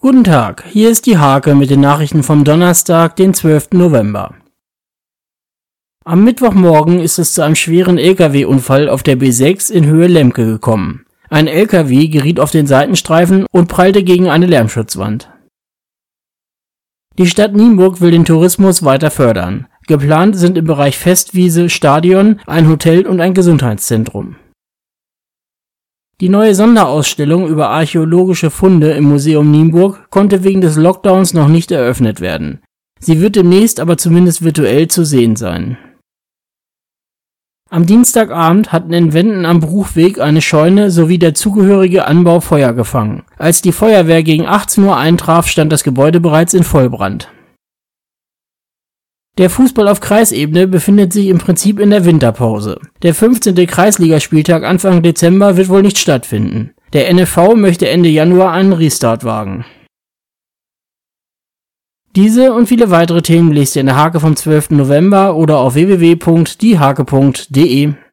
Guten Tag, hier ist die Hake mit den Nachrichten vom Donnerstag, den 12. November. Am Mittwochmorgen ist es zu einem schweren Lkw-Unfall auf der B6 in Höhe Lemke gekommen. Ein Lkw geriet auf den Seitenstreifen und prallte gegen eine Lärmschutzwand. Die Stadt Nienburg will den Tourismus weiter fördern. Geplant sind im Bereich Festwiese, Stadion, ein Hotel und ein Gesundheitszentrum. Die neue Sonderausstellung über archäologische Funde im Museum Nienburg konnte wegen des Lockdowns noch nicht eröffnet werden. Sie wird demnächst aber zumindest virtuell zu sehen sein. Am Dienstagabend hatten in Wenden am Bruchweg eine Scheune sowie der zugehörige Anbau Feuer gefangen. Als die Feuerwehr gegen 18 Uhr eintraf, stand das Gebäude bereits in Vollbrand der Fußball auf Kreisebene befindet sich im Prinzip in der Winterpause. Der 15. Kreisligaspieltag Anfang Dezember wird wohl nicht stattfinden. Der NFV möchte Ende Januar einen Restart wagen. Diese und viele weitere Themen lest ihr in der Hake vom 12. November oder auf www.diehake.de.